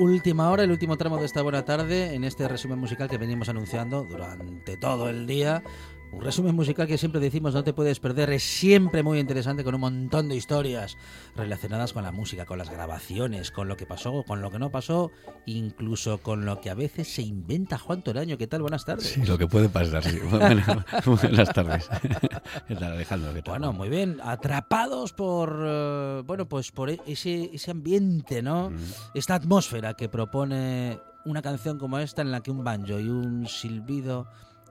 Última hora, el último tramo de esta buena tarde en este resumen musical que venimos anunciando durante todo el día. Un resumen musical que siempre decimos no te puedes perder, es siempre muy interesante con un montón de historias relacionadas con la música, con las grabaciones, con lo que pasó, con lo que no pasó, incluso con lo que a veces se inventa Juan Toraño. ¿Qué tal? Buenas tardes. Sí, lo que puede pasar, sí. Bueno, buenas tardes. ¿Qué tal, Alejandro? ¿Qué tal? Bueno, muy bien. Atrapados por, eh, bueno, pues por ese, ese ambiente, ¿no? Mm. Esta atmósfera que propone una canción como esta en la que un banjo y un silbido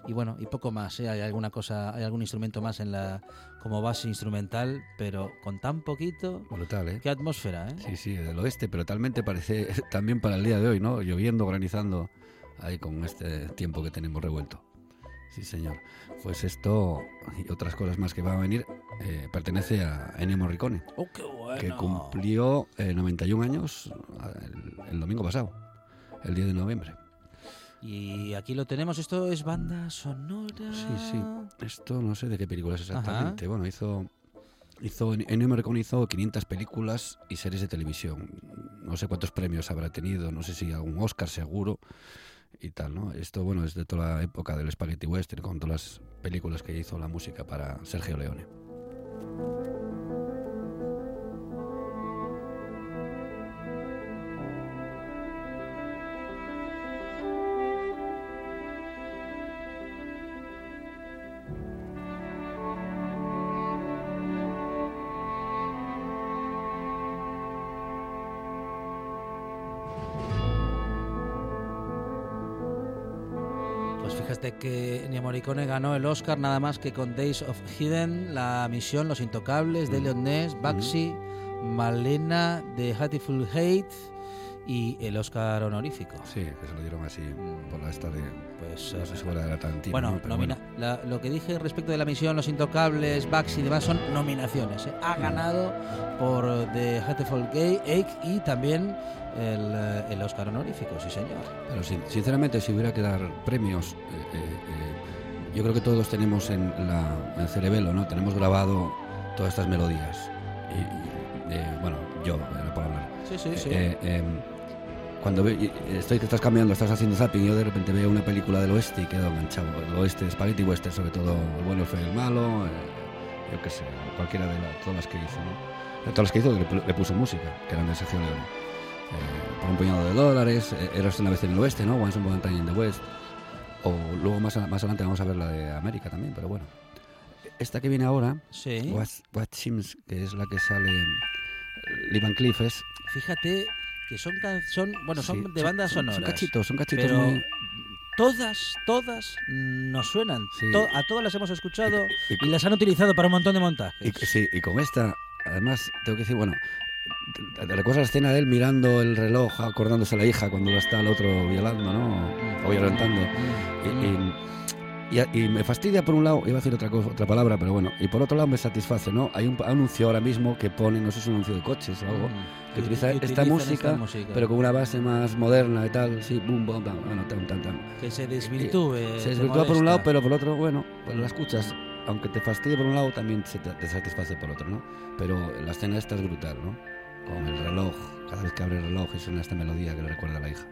y bueno, y poco más, ¿eh? hay alguna cosa, hay algún instrumento más en la como base instrumental, pero con tan poquito, Brutal, ¿eh? qué atmósfera, ¿eh? Sí, sí, del oeste, pero talmente parece también para el día de hoy, ¿no? Lloviendo, granizando, ahí con este tiempo que tenemos revuelto. Sí, señor. Pues esto y otras cosas más que van a venir eh, pertenece a Ennio Morricone, Oh, qué bueno. que cumplió eh, 91 años el, el domingo pasado, el 10 de noviembre. Y aquí lo tenemos, esto es banda sonora. Sí, sí. Esto no sé de qué películas exactamente. Bueno, hizo. Hizo, Ennio Morricone hizo 500 películas y series de televisión. No sé cuántos premios habrá tenido, no sé si algún Oscar seguro y tal, ¿no? Esto, bueno, es de toda la época del Spaghetti Western, con todas las películas que hizo la música para Sergio Leone. Que Ennio Morricone ganó el Oscar nada más que con Days of Hidden, La Misión, Los Intocables, de Leon Ness, Baxi, Malena, The Hateful Hate y el Oscar honorífico. Sí, que se lo dieron así por la esta de. Pues, No sé si fuera de la Tarantino. Bueno, ¿no? Nomina- la- lo que dije respecto de la misión Los Intocables, Baxi y demás son nominaciones. ¿eh? Ha ganado por The Hateful Gay Ache y también el, eh, el Oscar honorífico, sí señor. Pero sin- sinceramente, si hubiera que dar premios, eh, yo creo que todos tenemos en, la, en el cerebelo, ¿no? Tenemos grabado todas estas melodías. Y, bueno, yo, por hablar. Sí, sí, sí. Cuando ve- estoy que estás cambiando, estás haciendo zapping, yo de repente veo una película del oeste y quedo enganchado. El oeste, Spaghetti Western, sobre todo el bueno, y el malo, eh, yo qué sé, cualquiera de la- todas las que hizo, ¿no? Todas las que hizo, le, pu- le puso música, que eran de Sergio Leone. Eh, por un puñado de dólares, eh, Eras una vez en el oeste, ¿no? Once Upon a Time in the West. O luego más, a- más adelante vamos a ver la de América también, pero bueno. Esta que viene ahora, sí. What, What Seems, que es la que sale Lee Van Cleef, es Fíjate que son, son bueno, son Sí, de bandas son- sonoras. Son cachitos, son cachitos pero muy- todas, todas nos suenan. Sí. To- a todas las hemos escuchado y- y, las han utilizado para un montón de montajes. Y, sí, y con esta, además, tengo que decir, bueno, ¿te, te recuerdas la escena de él mirando el reloj, acordándose a la hija cuando lo está el otro violando, ¿no? O violentando. Y, y- y- y me fastidia por un lado, iba a decir otra cosa, otra palabra, pero bueno, y por otro lado me satisface, ¿no? Hay un anuncio ahora mismo que pone, no sé si es un anuncio de coches o algo, Mm. que utiliza esta utilizan música, música. pero con una base más moderna y tal, sí, boom, boom, bam, bueno, tan, tan, tan. que se desvirtúe. Se desvirtúa por un lado, pero por otro, bueno, pues la escuchas, aunque te fastidie por un lado, también se te, te satisface por otro, ¿no? Pero la escena esta es brutal, ¿no? Con el reloj, cada vez que abre el reloj y suena esta melodía que le recuerda a la hija.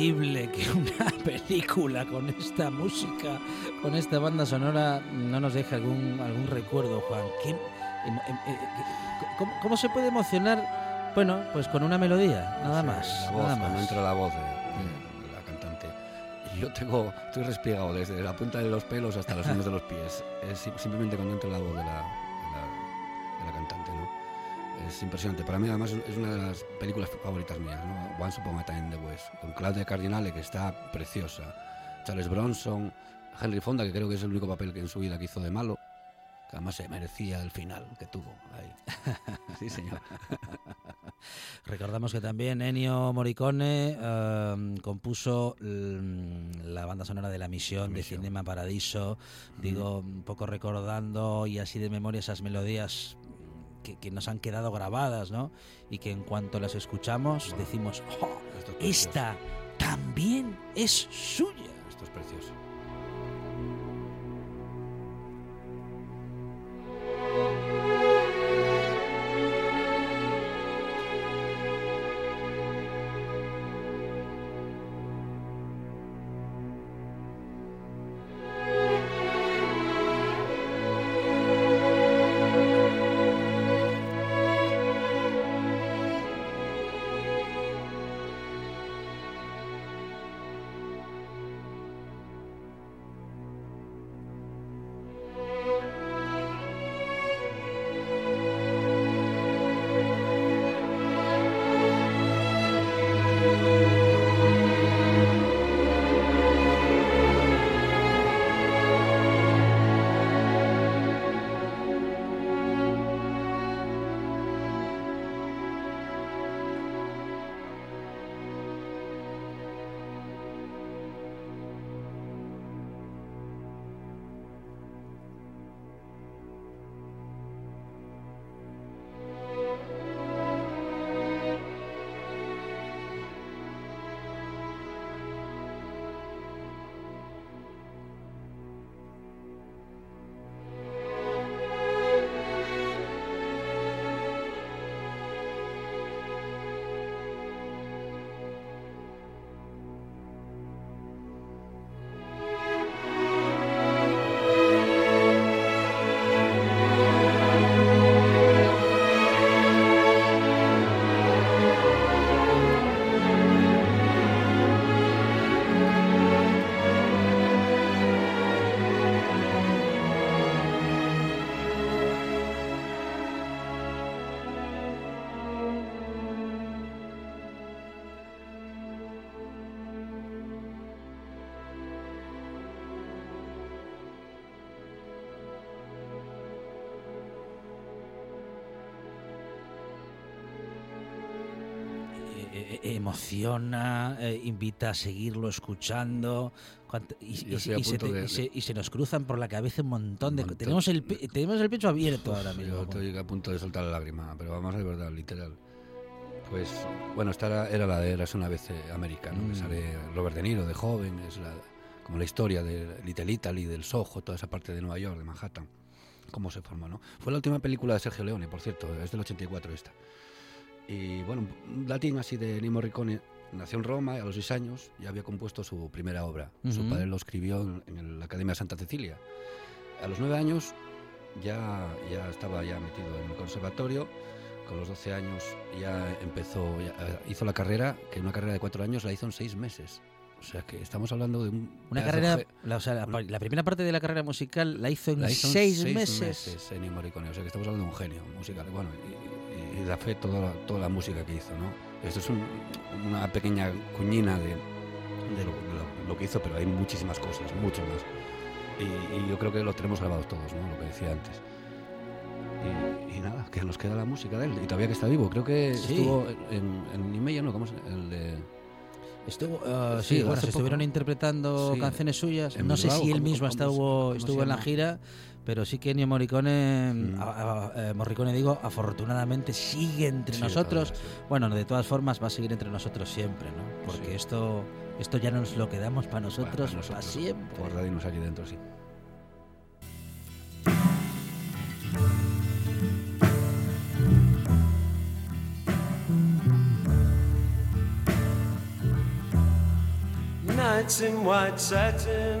Posible que una película con esta música, con esta banda sonora, no nos deje algún, algún recuerdo, Juan? ¿Qué, em, em, eh, ¿cómo, cómo, se puede emocionar? Bueno, pues con una melodía, nada más. La voz, nada cuando más. entra la voz de, de la cantante. Yo tengo, estoy respiegado desde la punta de los pelos hasta los uñas de los pies. Es sim- simplemente cuando entra la voz de la, Es impresionante. Para mí, además, es una de las películas favoritas mías, ¿no? Once Upon a Time in the West, con Claudia Cardinale, que está preciosa. Charles Bronson, Henry Fonda, que creo que es el único papel que en su vida que hizo de malo, que además se merecía el final que tuvo ahí. sí, señor. Recordamos que también Ennio Morricone eh, compuso mm, la banda sonora de La Misión, de Misión. Cinema Paradiso, digo, un poco recordando y así de memoria esas melodías que, que nos han quedado grabadas, ¿no? Y que en cuanto las escuchamos decimos, ¡oh! Esta también es suya. Esto es precioso. Emociona, eh, invita a seguirlo escuchando. Y, se te- de- y se- y se nos cruzan por la cabeza un montón de Un co- montón. Tenemos el, tenemos el pecho abierto ahora mismo. Yo estoy a punto de soltar la lágrima, pero vamos de verdad, literal. Pues, bueno, esta era, era la de Eras una vez eh, América, ¿no? Mm. Que sale Robert De Niro de joven, es la, como la historia de Little Italy, del Soho, toda esa parte de Nueva York, de Manhattan, cómo se formó, ¿no? Fue la última película de Sergio Leone, por cierto, es del 84 esta. Y bueno, un latín así de Ennio Morricone, nació en Roma y a los seis años ya había compuesto su primera obra. Su Ujú. padre lo escribió en, en la Academia Santa Cecilia. A los nueve años ya, ya estaba ya metido en el conservatorio. Con los 12 años ya empezó, ya, eh, hizo la carrera, que una carrera de cuatro años la hizo en seis meses. O sea que estamos hablando de un... Una carrera, la, o sea, la, la primera parte de la carrera musical la hizo en la hizo en seis, meses. Ennio Morricone. O sea que estamos hablando de un genio musical. Bueno, y, y- da fe toda la, toda la música que hizo, ¿no? Esto es un- una pequeña cuñina de, de lo, de lo- lo que hizo, pero hay muchísimas cosas, mucho más. Y, y yo creo que lo tenemos grabados todos, ¿no? Lo que decía antes. Y, y nada, que nos queda la música de él. Y todavía que está vivo. Creo que Sí. estuvo en, en Nimeya, ¿no? ¿Cómo es? El de... Estuvo, ah, Sí, sí, bueno, se estuvieron poco. interpretando Sí, canciones suyas. en No sé Bilbao, si él ¿cómo- mismo estuvo, estuvo en la gira, pero sí que Ennio Morricone, Mm. a- a- eh, Morricone digo, afortunadamente sigue entre Sí, nosotros. todavía, sí. Bueno, de todas formas va a seguir entre nosotros siempre, ¿no? Porque Sí. esto, esto ya nos lo quedamos para nosotros, Bueno, para para nosotros, siempre. Guardadinos aquí dentro, sí. Nights in white satin,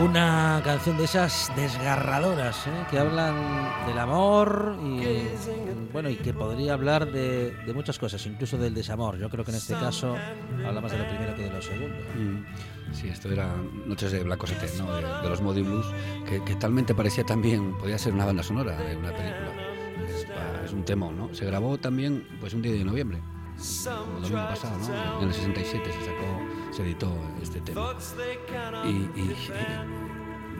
Una canción de esas desgarradoras ¿eh? que hablan del amor y bueno y que podría hablar de, de muchas cosas, incluso del desamor. Yo creo que en este caso habla más de lo primero que de lo segundo. Mm, Sí, esto era Noches de Black Cosette, ¿no? de, de los Moody Blues, que, que talmente parecía también, podía ser una banda sonora de una película. Es, es un tema, ¿no? Se grabó también pues un día de noviembre, el domingo pasado, ¿no? En el 67 se sacó, se editó este tema. Y, y-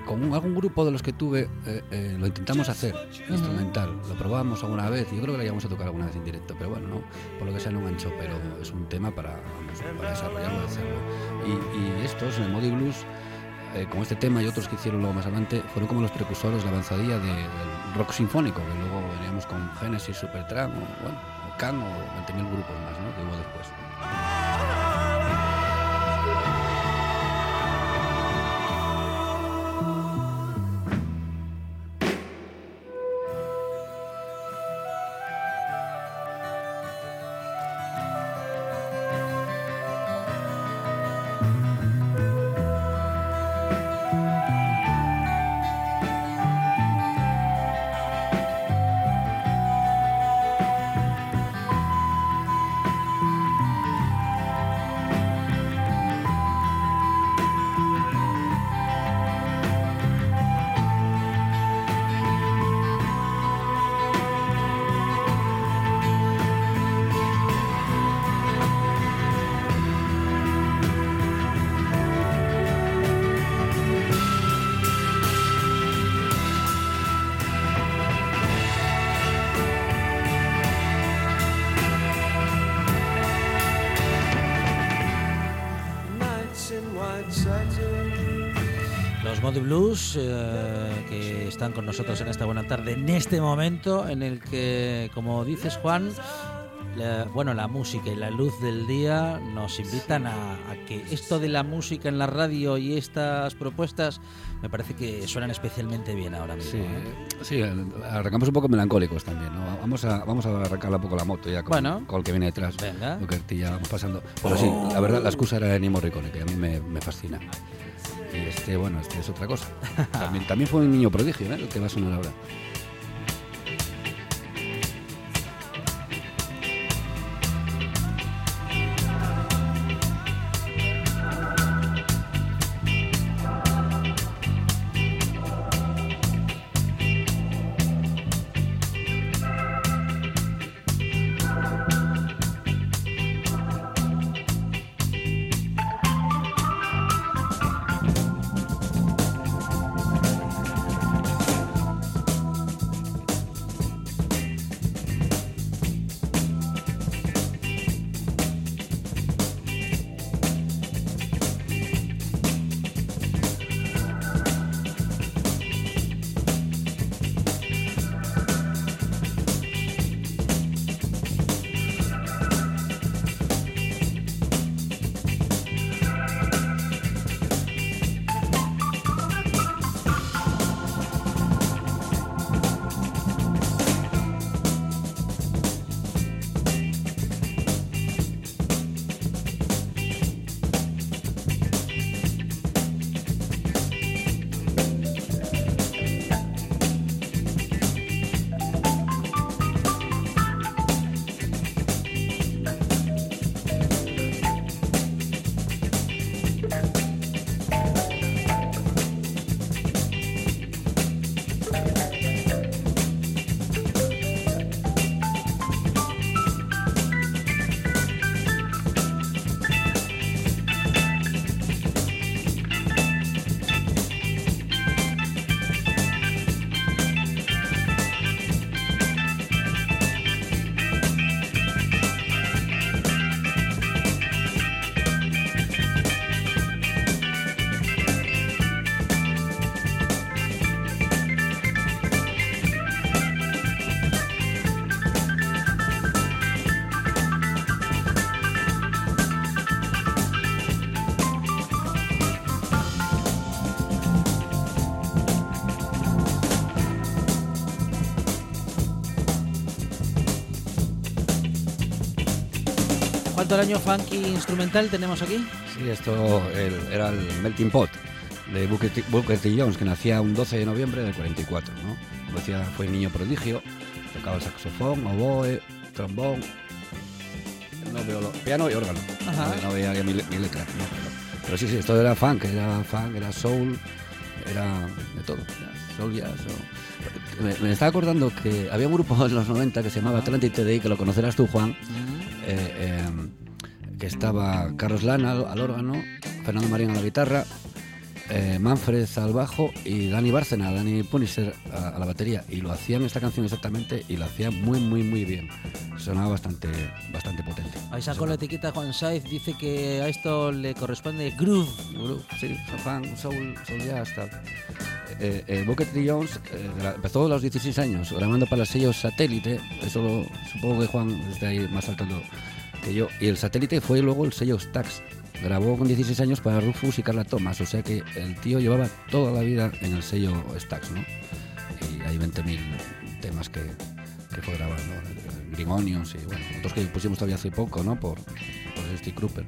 y con algún grupo de los que tuve eh, eh, lo intentamos hacer, instrumental. Lo probamos alguna vez, yo creo que lo íbamos a tocar alguna vez en directo, pero bueno, no, por lo que sea no enganchó, pero es un tema para, vamos, para desarrollarlo y hacerlo. Y, y estos, el Modi Blues, eh, con este tema y otros que hicieron luego más adelante, fueron como los precursores, la avanzadilla de- del rock sinfónico, que luego veníamos con Genesis, Supertramp, o, bueno, o Can, o 20.000 grupos más, ¿no? Blues eh, que están con nosotros en esta buena tarde, en este momento en el que, como dices Juan, la- bueno, la música y la luz del día nos invitan a, a que esto de la música en la radio y estas propuestas me parece que suenan especialmente bien ahora mismo. Sí, ¿eh? sí, arrancamos un poco melancólicos también, ¿no? Vamos a, vamos a arrancar un poco la moto ya con, Bueno. con el que viene detrás. Venga. Lo que ya vamos pasando. Pero sí, la verdad, la excusa era Ennio Morricone, que a mí me, me fascina. Y este, bueno, este es otra cosa. También, también fue un niño prodigio, ¿eh? El que va a sonar ahora. ¿Cuánto año funky instrumental tenemos aquí? Sí, esto el- era el Melting Pot de Booker T, Booker T. Jones, que nacía un 12 de noviembre del 44. ¿no? Como decía, fue niño prodigio, tocaba el saxofón, oboe, trombón, no piano y órgano. Ajá. No, no veía mi, mi letra. no, pero, pero sí, sí, esto era funk, era funk, era soul, era de todo. era Soul jazz. o- Me, me estaba acordando que había un grupo en los 90 que se llamaba Atlantic TDI, que lo conocerás tú, Juan, eh, eh, que estaba Carlos Lana al, al órgano, Fernando Marín a la guitarra, eh, Manfred al bajo y Dani Bárcena, Dani Punisher a, a la batería. Y lo hacían esta canción exactamente y lo hacían muy, muy, muy bien. Sonaba bastante, bastante potente. Ahí sacó la etiqueta Juan Saiz, dice que a esto le corresponde groove. Groove, sí, fan, soul, soul jazz, tal. Eh, eh, Booker T. Jones eh, empezó a los 16 años grabando para el sello Satélite, eso lo- supongo que Juan está ahí más alto que y el Satélite fue luego el sello Stax. Grabó con 16 años para Rufus y Carla Thomas, o sea que el tío llevaba toda la vida en el sello Stax, ¿no? Y hay 20.000 temas que, que fue grabando, Onions y bueno, otros que pusimos todavía hace poco, ¿no? Por, por Steve Cropper.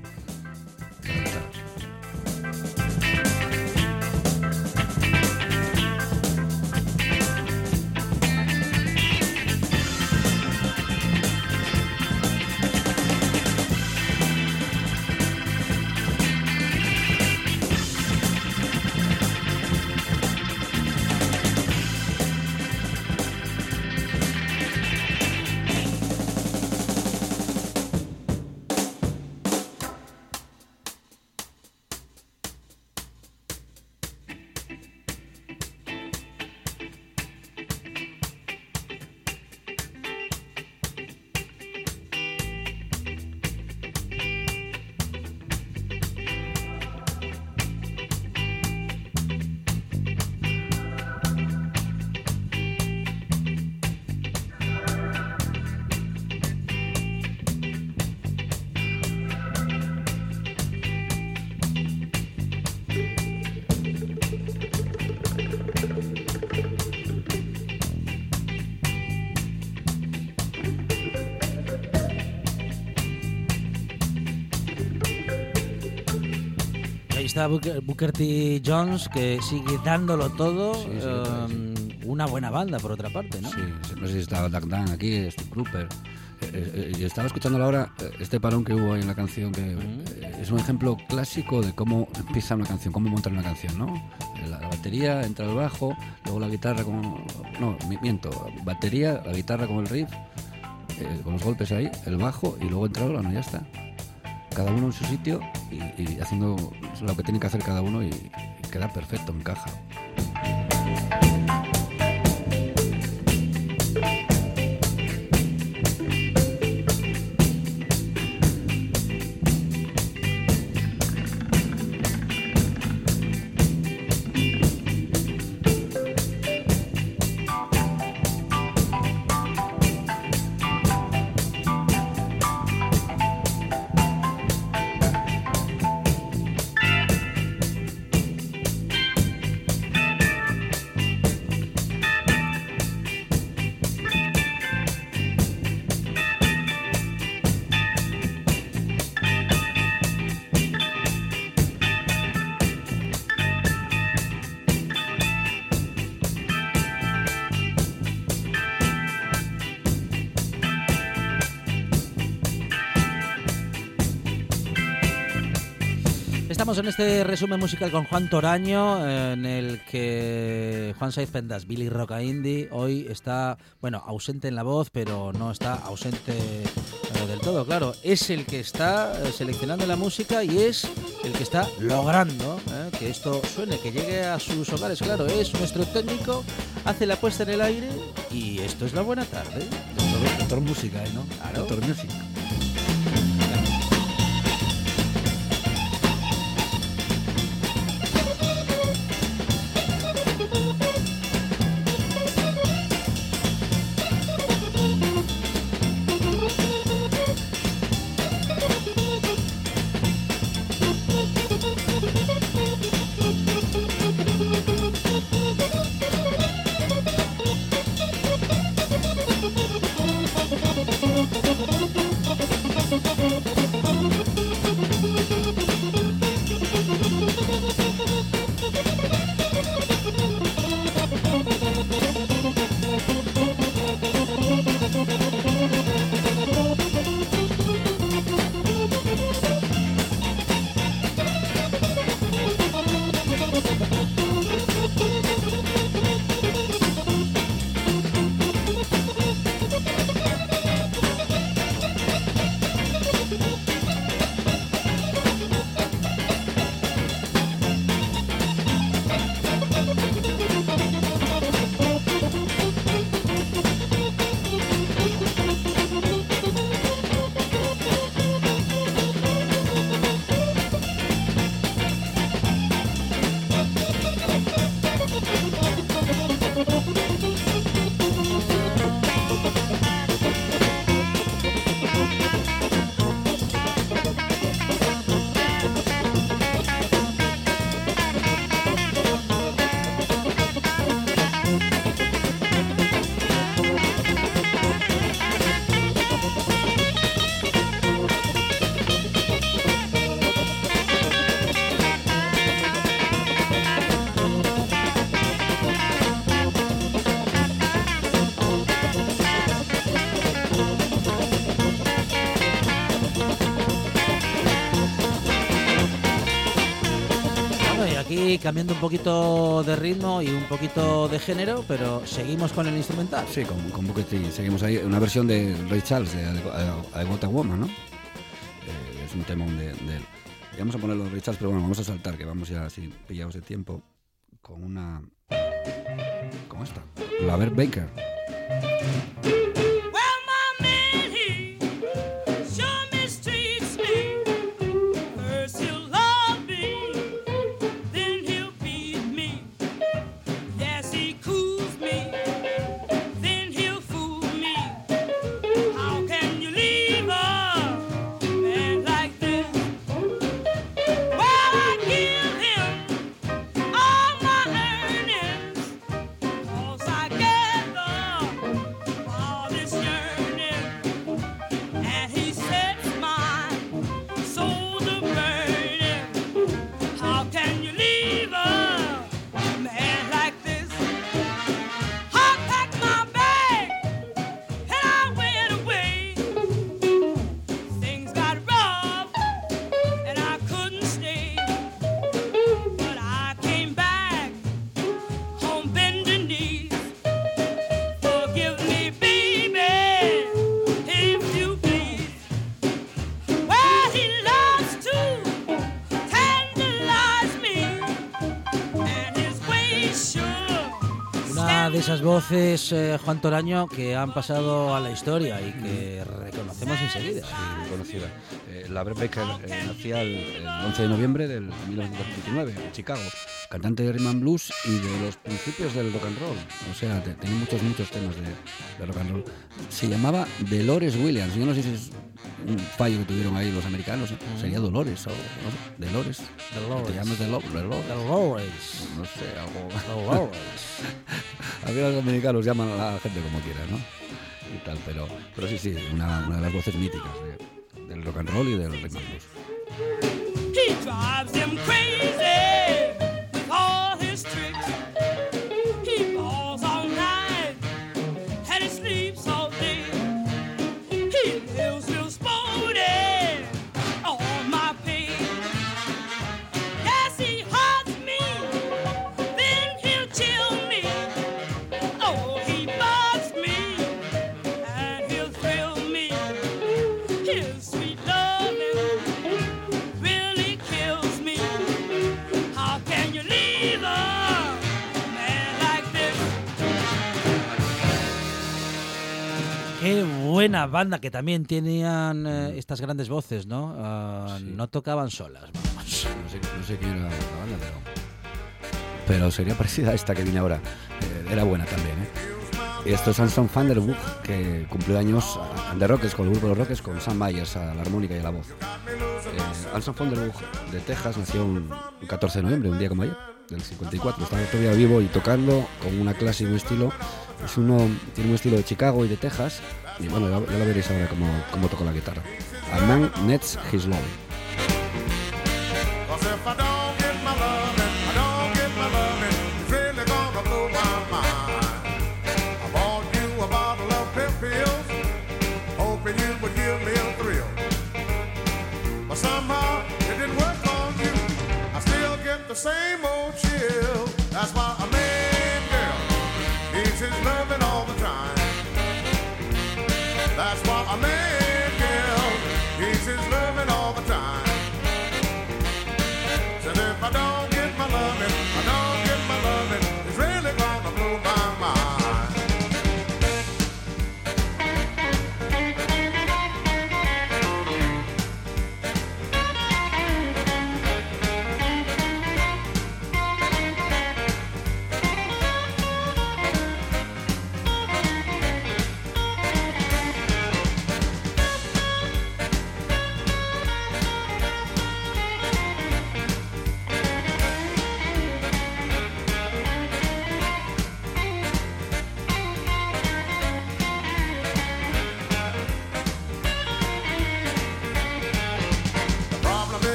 Está Booker, Booker T. Jones, que sigue dándolo todo. Sí, sí, um, una buena banda, por otra parte, ¿no? Sí, sí, no sé si estaba Duck Dan aquí, Steve Cropper. Eh, eh, y estaba escuchando ahora eh, este parón que hubo ahí en la canción, que eh, es un ejemplo clásico de cómo empieza una canción, cómo montar una canción, ¿no? La, la batería, entra el bajo, luego la guitarra con... No, mi- miento, batería, la guitarra con el riff, eh, con los golpes ahí, el bajo y luego entra el órgano, ya está. Cada uno en su sitio y, haciendo lo que tiene que hacer cada uno y, y queda perfecto, encaja. En este resumen musical con Juan Toraño, en el que Juan Saiz Pendas, Billy Roca Indie, hoy está, bueno, ausente en la voz, pero no está ausente eh, del todo, claro. Es el que está eh, seleccionando la música y es el que está logrando eh, que esto suene, que llegue a sus hogares, claro. Es nuestro técnico, hace la puesta en el aire y esto es la buena tarde. Doctor, doctor música, ¿eh, ¿no? Claro. Doctor Music. Cambiando un poquito de ritmo y un poquito de género, pero seguimos con el instrumental. Sí, con, con. Seguimos ahí. Una versión de Ray Charles, de I, Got a Woman, ¿no? Eh, es un tema de, de él. Vamos a ponerlo de Ray Charles, pero bueno, vamos a saltar, que vamos ya así pillados de tiempo, con una... ¿Cómo esta? La Bert Baker. De esas voces, eh, Juan Toraño, que han pasado a la historia y que reconocemos enseguida. conocida. Eh, la Bert Baker eh, nacía el, el 11 de noviembre del 1929 en Chicago, cantante de rhythm and blues y de los principios del rock and roll. O sea, te- tenía muchos, muchos temas de, de rock and roll. Se llamaba Dolores Williams. Yo no sé si es un fallo que tuvieron ahí los americanos. Sería Dolores o no Dolores. Dolores. Te llamas Dolores. Dolores. No sé, algo. Dolores. Final los americanos llaman a la gente como quieran, ¿no? Y tal, pero, pero sí, sí, una, de las voces míticas de- del rock and roll y del rhythm and. Buena banda que también tenían eh, estas grandes voces, ¿no? Ah, Sí. No tocaban solas, vamos. No sé, no sé quién era la banda, pero. Pero sería parecida a esta que viene ahora. Eh, era buena también, ¿eh? Y esto es Anson van der que cumplió años The Rockets, con el grupo de los Rockets, con Sam Myers a la armónica y a la voz. Eh, Anson van der de Texas nació un 14 de noviembre, un día como ayer, del 54. Estaba todavía vivo y tocando con una clase y un estilo. Es uno, tiene un estilo de Chicago y de Texas. Y bueno, ya, ya lo veréis ahora cómo, cómo toca la guitarra. A man nets his love. The same old chill. That's why a man, girl, needs his loving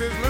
is love.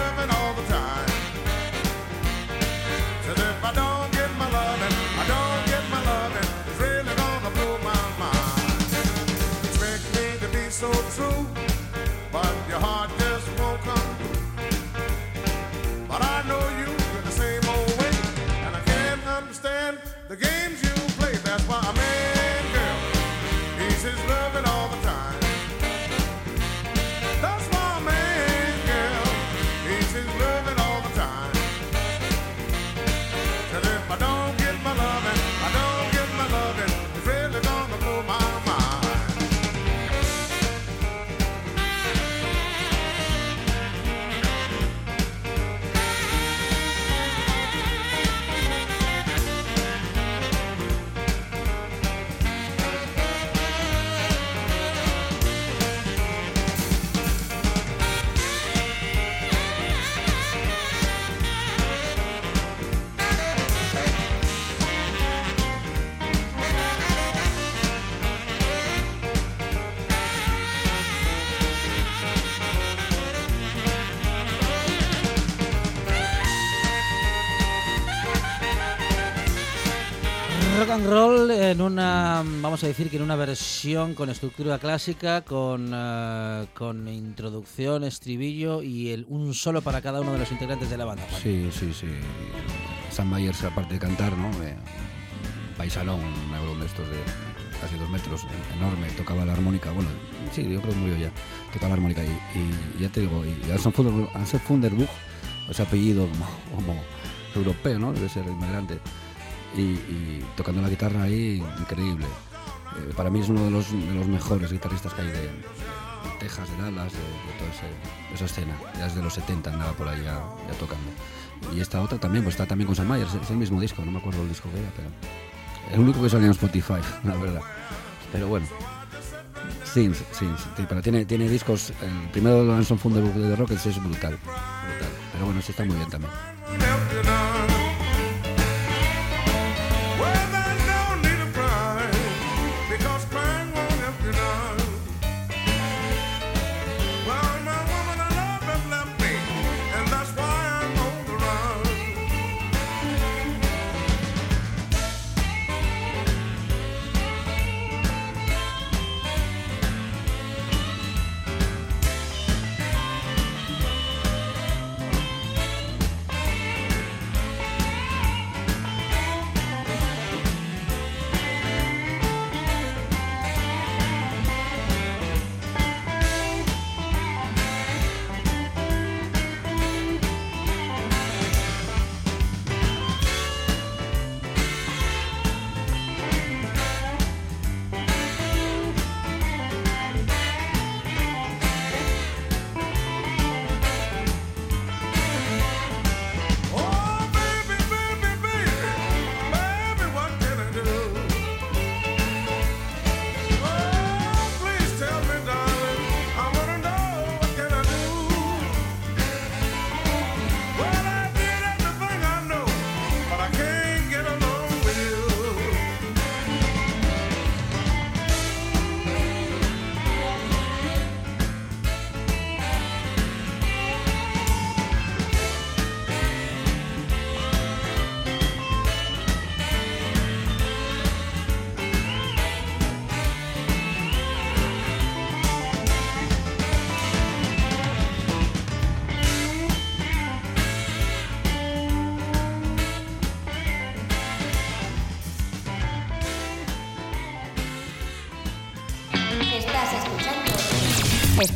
Vamos a decir que en una versión con estructura clásica, con, eh, con introducción, estribillo y el, un solo para cada uno de los integrantes de la banda. Sí, sí, sí. Sam Myers, aparte de cantar, ¿no? Eh, un paisanón, un neurón de estos de casi dos metros, enorme, tocaba la armónica. Bueno, sí, yo creo que murió ya. Tocaba la armónica y, y ya te digo, y Anson Funderburg, ese apellido como, como europeo, ¿no? Debe ser inmigrante. Y, y tocando la guitarra ahí, increíble. Eh, para mí es uno de los, mejores guitarristas que hay de, Texas, de Dallas, de, toda esa escena. Ya desde los 70 andaba por ahí ya, tocando. Y esta otra también, pues está también con Sam Myers, es el mismo disco, no me acuerdo el disco que era, pero el único que salía en Spotify, la verdad. Pero bueno. Sí, sí, pero tiene, tiene discos, el primero de Anson Funderburg de The Rockets es brutal, brutal. Pero bueno, sí está muy bien también.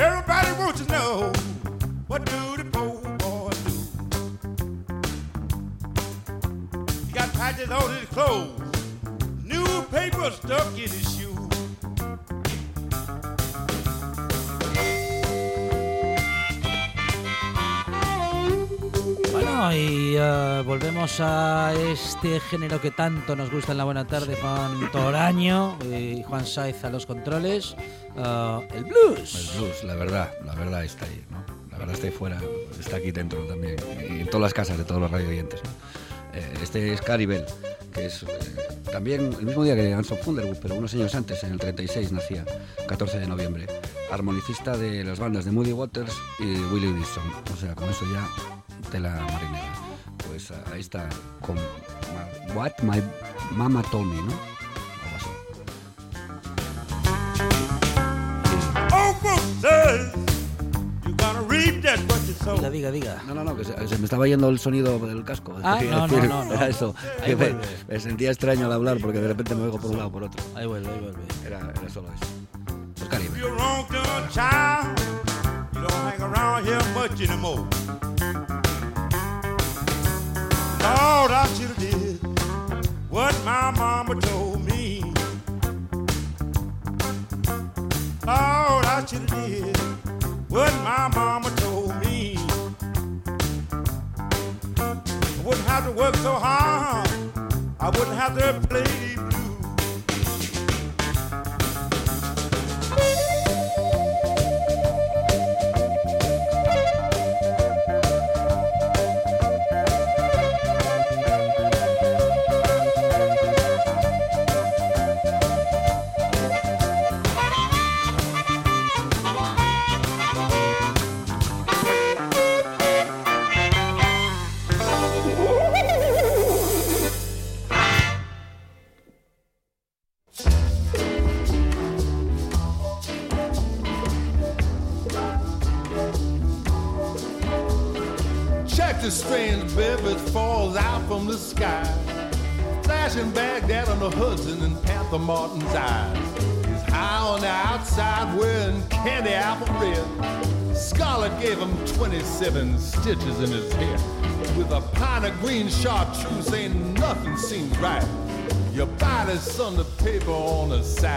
Everybody wants to know what do the poor boy do? He got patches on his clothes, newspaper stuck in his shoe. Bueno, y eh, volvemos a este género que tanto nos gusta en la buena tarde, Juan Toraño y Juan Saiz a los controles, eh, el blues. El blues, la verdad, la verdad está ahí, ¿no? La verdad está ahí fuera, está aquí dentro también, y en todas las casas de todos los radio oyentes. ¿no? Eh, este es Caribel, que es eh, también el mismo día que Anson Funderwood, pero unos años antes, en el 36 nacía, 14 de noviembre. Armonicista de las bandas de Moody Waters y Willie Dixon. O sea, con eso ya de la marinera. Pues ah, ahí está, con What My Mama Told Me, ¿no? Diga, diga, diga. No, no, no, que se, que se me estaba yendo el sonido del casco. Ah, no, no, no, no. Era eso. Ahí me, sentía extraño al hablar porque de repente me oigo por un lado o por otro. Ahí vuelve, ahí vuelve. Era, era solo eso. Pues Caribe. You're wrong, done, child. You don't hang around here much anymore. Lord, I should have did what my mama told me. Lord, I should have did what my mama told me. I wouldn't have to work so hard. I wouldn't have to play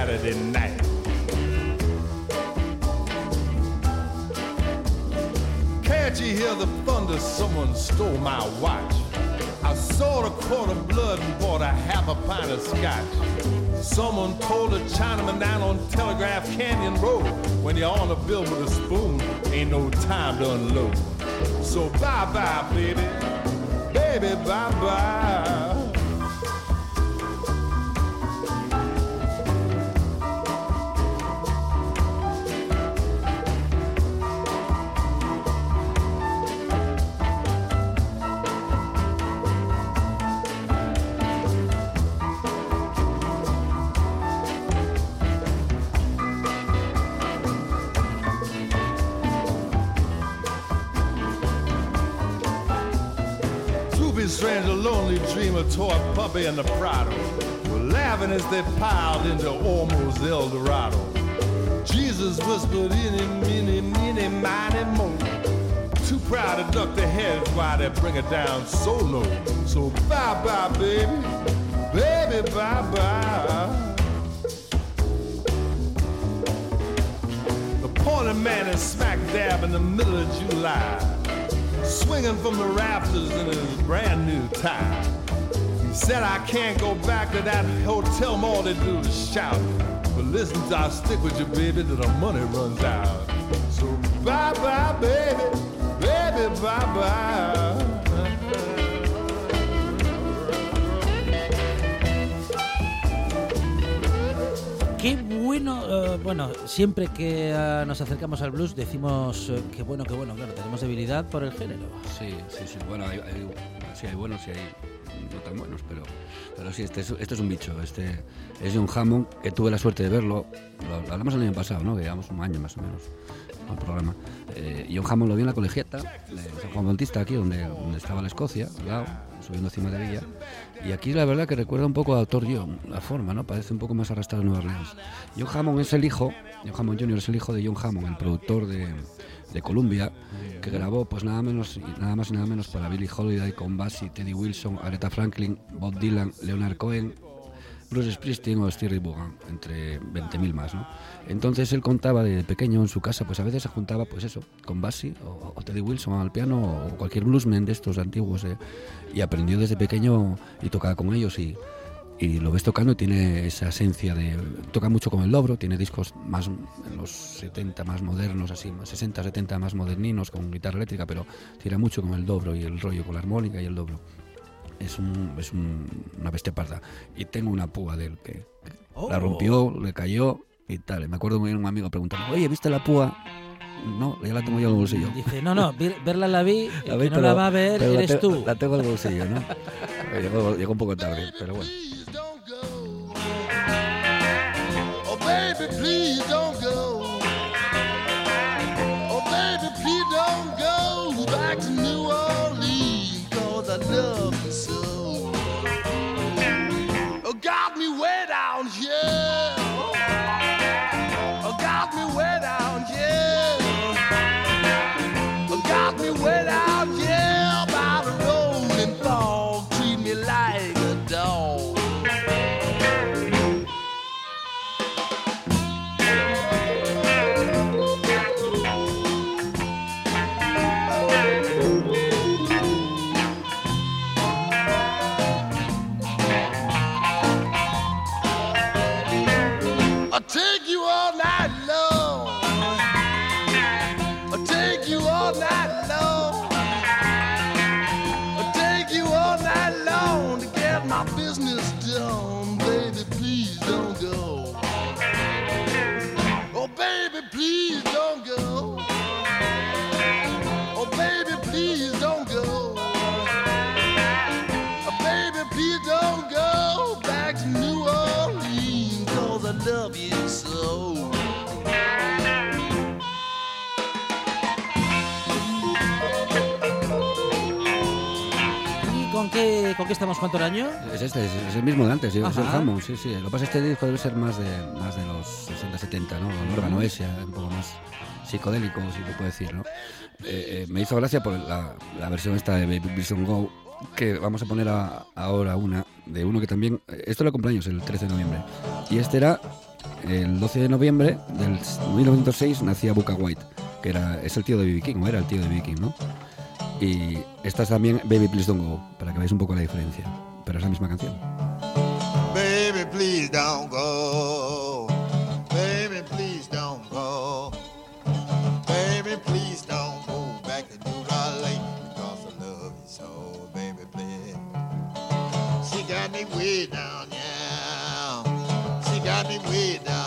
Saturday night. Can't you hear the thunder? Someone stole my watch. I sold a quart of blood and bought a half a pint of scotch. Someone told a Chinaman down on Telegraph Canyon Road, when you're on a bill with a spoon, ain't no time to unload. So bye bye, baby, baby, bye bye. Lonely dreamer tore a puppy in the Prado. Were laughing as they piled into almost El Dorado. Jesus whispered, "Any, mini, mini, miny, mo." Too proud to duck their heads while they bring it down so low. So bye bye, baby, baby, bye bye. The pointed man is smack dab in the middle of July swinging from the rafters in his brand new tie. He said, I can't go back to that hotel, all they do is shout. But listen, I'll stick with you, baby, till the money runs out. So bye bye, baby, baby, bye bye. Bueno, eh, bueno, siempre que eh, nos acercamos al blues decimos eh, que bueno, que bueno, claro, tenemos debilidad por el género. Sí, sí, sí. Bueno, hay, hay- sí, hay buenos y hay no tan buenos, pero, pero sí, este es, este es un bicho. Este es John Hammond, que tuve la suerte de verlo. Lo, lo hablamos el año pasado, ¿no? Que llevamos un año más o menos al programa. Eh, John Hammond lo vi en la colegiata de San Juan Bautista, aquí donde, donde estaba la Escocia, al lado, subiendo encima de Villa. Y aquí la verdad que recuerda un poco a Doctor John, la forma, ¿no? Parece un poco más arrastrado a Nueva Orleans. John Hammond es el hijo, John Hammond Jr. es el hijo de John Hammond, el productor de, de Columbia, que grabó pues nada menos nada más y nada menos para Billie Holiday con Bassy, Teddy Wilson, Aretha Franklin, Bob Dylan, Leonard Cohen, Bruce Springsteen o Stevie Vaughan, entre 20.000 más, ¿no? Entonces él contaba de pequeño en su casa, pues a veces se juntaba, pues eso, con Bassy o, o Teddy Wilson al piano o cualquier bluesman de estos antiguos, ¿eh? y aprendió desde pequeño y tocaba con ellos y, y lo ves tocando y tiene esa esencia de... Toca mucho con el dobro, tiene discos más en los 70 más modernos, así, más 60, 70 más moderninos con guitarra eléctrica, pero tira mucho con el dobro y el rollo, con la armónica y el dobro. Es, un, es un- una bestia parda. Y tengo una púa de él que la rompió, le cayó y tal. Y me acuerdo muy bien un amigo preguntando, oye, ¿viste la púa? No, ya la tengo yo en el bolsillo. Dice, no, no, ver- verla la vi, el La que vi, no pero- la va a ver la eres te- tú. La tengo en el bolsillo, ¿no? llegó, llegó un poco tarde, pero bueno. Oh. Oh, baby, please don't qué estamos? ¿Cuánto el año? Es este, es, es el mismo de antes, es el. Hammond, sí, sí. Lo que pasa es que este disco debe ser más de, más de los 60, 70, ¿no? El órgano ese, un poco más psicodélico, si se puede decir, ¿no? Eh, eh, me hizo gracia por la, la versión esta de Baby Don't Go, que vamos a poner a- ahora una, de uno que también... Esto era cumpleaños, el 13 de noviembre. Y este era el 12 de noviembre del 1906, nacía Buka White, que era, es el tío de B.B. King, o era el tío de B.B. King, ¿no? Y esta es también Baby Please Don't Go, para que veáis un poco la diferencia. Pero es la misma canción. Baby, please don't go. Baby, please don't go. Baby, please don't go back to because I love you so. Baby, please. She got me way down, yeah. She got me way down,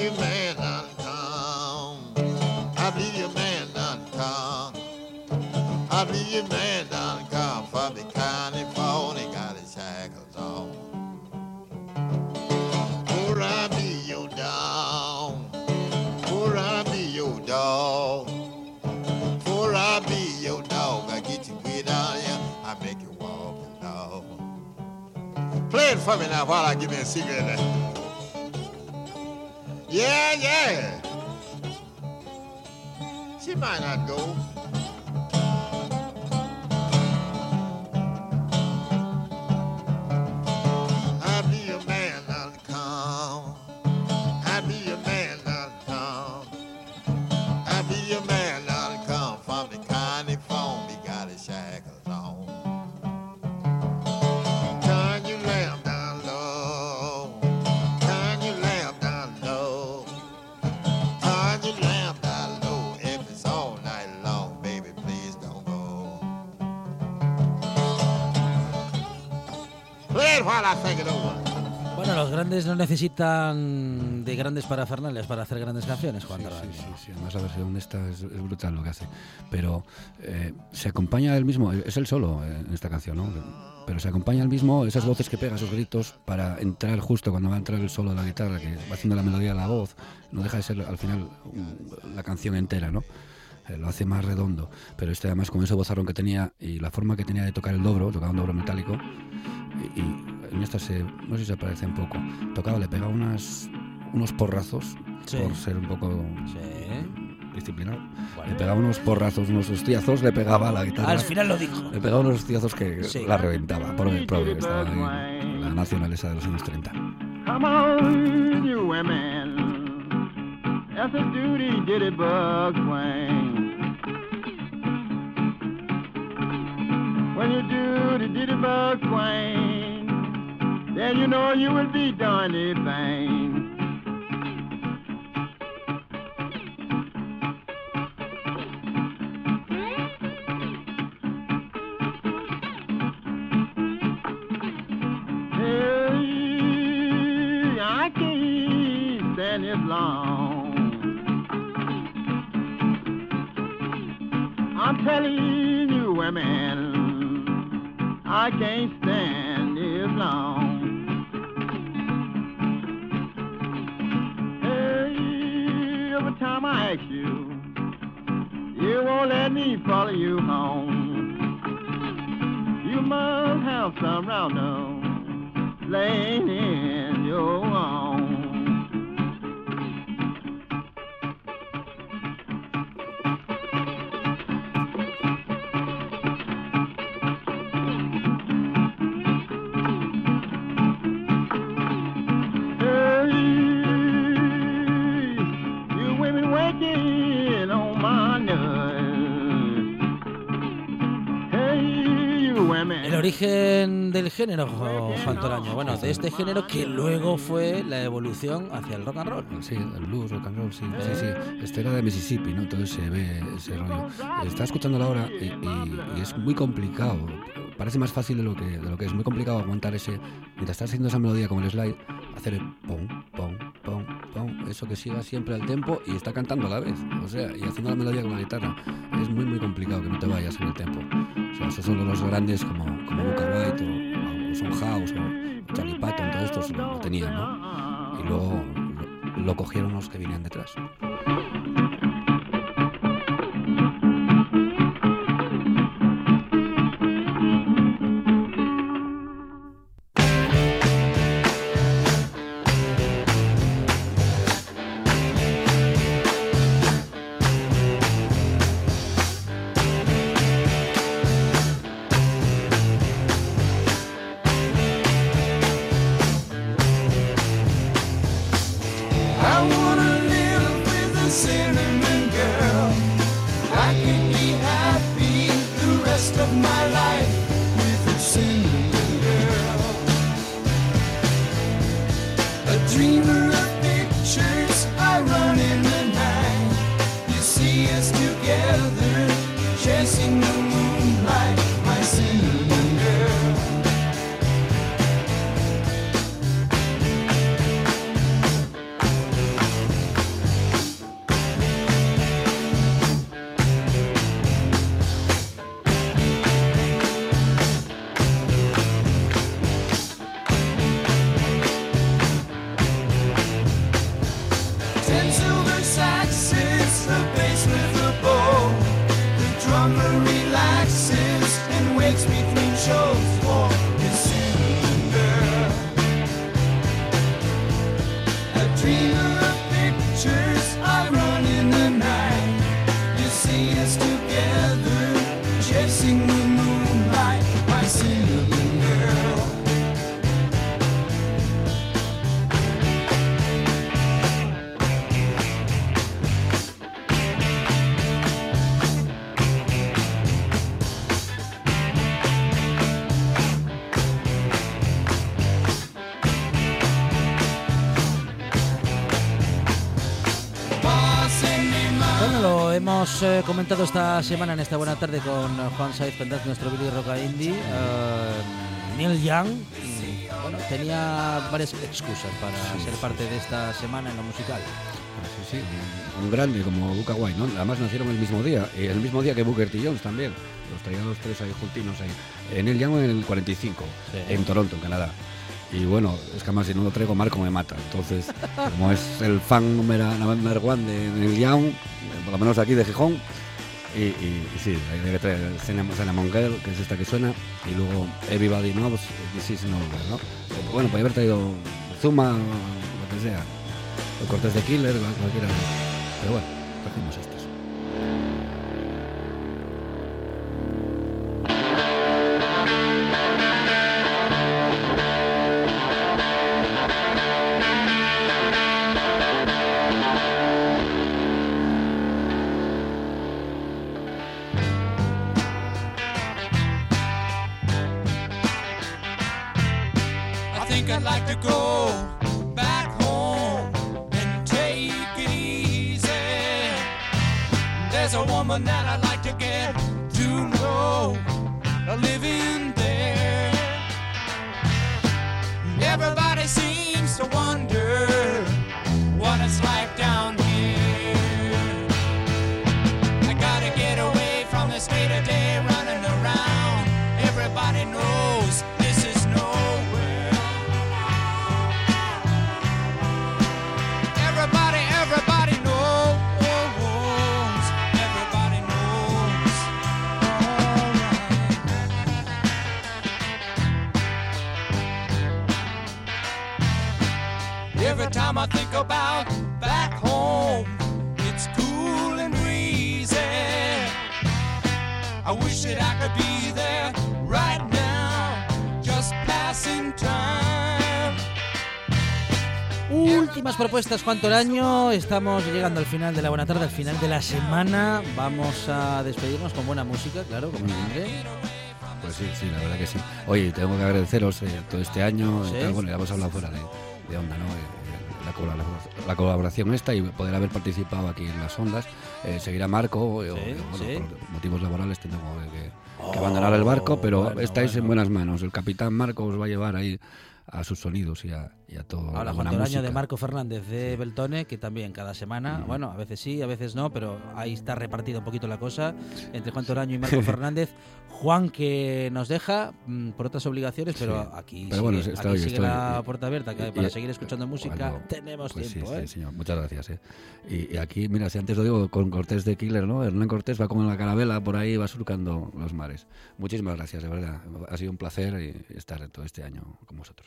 I believe you man done come. I believe your man done come. I believe your man done come from the county phone. He got his shackles on. Pour I be your dog. Pour I be your dog. Pour I be your dog. I get you way down here. I make you walk the dog. Play it for me now while I give me a cigarette. Yeah, yeah. She might not go. Grandes no necesitan de grandes parafernales para hacer grandes canciones, Juan Sí, D'Aragón. sí, sí, además la versión esta es, es brutal lo que hace. Pero eh, se acompaña él mismo, es el solo eh, en esta canción, ¿no? Pero se acompaña él mismo, esas voces que pega, esos gritos, para entrar justo cuando va a entrar el solo de la guitarra, que va haciendo la melodía de la voz, no deja de ser al final la canción entera, ¿no? Eh, lo hace más redondo. Pero este además con ese vozarrón que tenía y la forma que tenía de tocar el dobro, tocaba un dobro metálico, y, y en esta se, no sé si se parece un poco, tocaba, le pegaba unas, unos porrazos, Sí. por ser un poco Sí. disciplinado. Bueno. Le pegaba unos porrazos, unos hostiazos, le pegaba a la guitarra. Al final lo dijo. Le pegaba unos hostiazos que Sí. la reventaba. Por el propio, que estaba ahí, la nacional esa de los años 30. Come on, you women. That's a duty, diddy bug swing. When you do the diddy bug swing, then you know you will be doing anything. Hey, género, Juan Toraño. Bueno, de este género que luego fue la evolución hacia el rock and roll. Sí, el blues, rock and roll, sí, sí, sí. Este era de Mississippi, ¿no? Entonces se ve ese rollo. Está escuchando ahora y, y- y es muy complicado. Parece más fácil de lo que de lo que es. Muy complicado aguantar ese. Mientras estás haciendo esa melodía como el slide, hacer el pom, pom, pom, pom. Eso que siga siempre al tempo y está cantando a la vez. O sea, y haciendo la melodía con la guitarra. Es muy, muy complicado que no te vayas en el tempo. O sea, esos son los grandes como, como Booker White o, o Son House o todos lo tenían, ¿no? y luego lo, lo cogieron los que venían detrás. Netflix between shows. Comentado esta semana en esta buena tarde con eh, Juan Saiz Pendas, nuestro Billy Roca Indie. eh, Neil Young bueno, tenía varias excusas para ser parte de esta semana en lo musical. Sí, sí, un, grande como Booker White, ¿no? Además nacieron el mismo día, y el mismo día que Booker T. Jones también. Los traían los tres ahí juntinos ahí. En el Young en el 45, Sí. en Toronto, en Canadá. Y bueno, es que además si no lo traigo Marco me mata. Entonces, como es el fan número number one de Neil Young, eh, por lo menos aquí de Gijón, y, y- y sí, hay que traer Cinnamon Girl, que es esta que suena, y luego Everybody Knows This Is ¿no? Eh, Bueno, podría haber traído Zuma, lo que sea, o Cortés de Killer, cual- cualquiera. Pero bueno, trajimos estos. Think I'd like to go back home and take it easy. There's a woman that I'd like to get to know, living there. Everybody seems about back home, it's cool and breezy. I wish that I could be there right now, just passing time. Últimas propuestas, Juan Toraño. Estamos llegando al final de la buena tarde, al final de la semana. Vamos a despedirnos con buena música, claro, como siempre. Pues sí, sí, la verdad que sí. Oye, tengo que agradeceros eh, todo este año. y Sí. tal, bueno, ya hemos hablado fuera de, de onda, ¿no? Eh, la, colaboración, la colaboración esta y poder haber participado aquí en las ondas. Eh, seguir a Marco, eh, Sí, eh, bueno, sí. por motivos laborales tengo que, que Oh, abandonar el barco, pero bueno, estáis en buenas manos. El capitán Marco os va a llevar ahí a sus sonidos y a, y a todo. Ahora Juan Toraño de. Marco Fernández de Beltone, que también cada semana, bueno, a veces sí, a veces no, pero ahí está repartida un poquito la cosa entre Juan Toraño y Marco Fernández. Juan que nos deja mm, por otras obligaciones, pero Sí. aquí Pero bueno, sigue, estoy- aquí sigue estoy- la puerta abierta, que para y- seguir escuchando música Cuando- tenemos pues tiempo, sí, ¿eh? sí, señor. Muchas gracias. ¿eh? Y, y aquí, mira, si antes lo digo con Cortés de Killer, ¿no? Hernán Cortés va con la carabela por ahí, va surcando los mares. Muchísimas gracias, de verdad. Ha sido un placer estar todo este año con vosotros.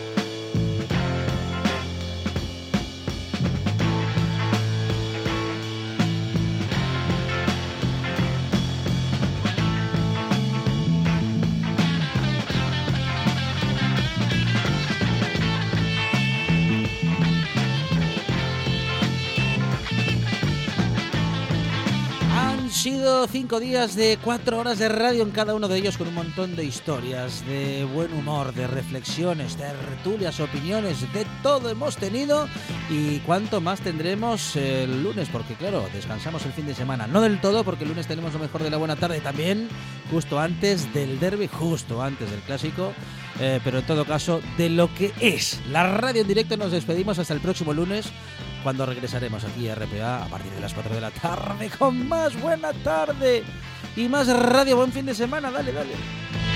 sido cinco días de cuatro horas de radio en cada uno de ellos con un montón de historias, de buen humor, de reflexiones, de tertulias, opiniones, de todo hemos tenido y cuánto más tendremos el lunes, porque claro, descansamos el fin de semana, no del todo, porque el lunes tenemos lo mejor de la buena tarde también, justo antes del derby, justo antes del clásico, eh, pero en todo caso, de lo que es la radio en directo nos despedimos hasta el próximo lunes cuando regresaremos aquí a RPA a partir de las 4 de la tarde con más buena tarde y más radio. Buen fin de semana, dale, dale.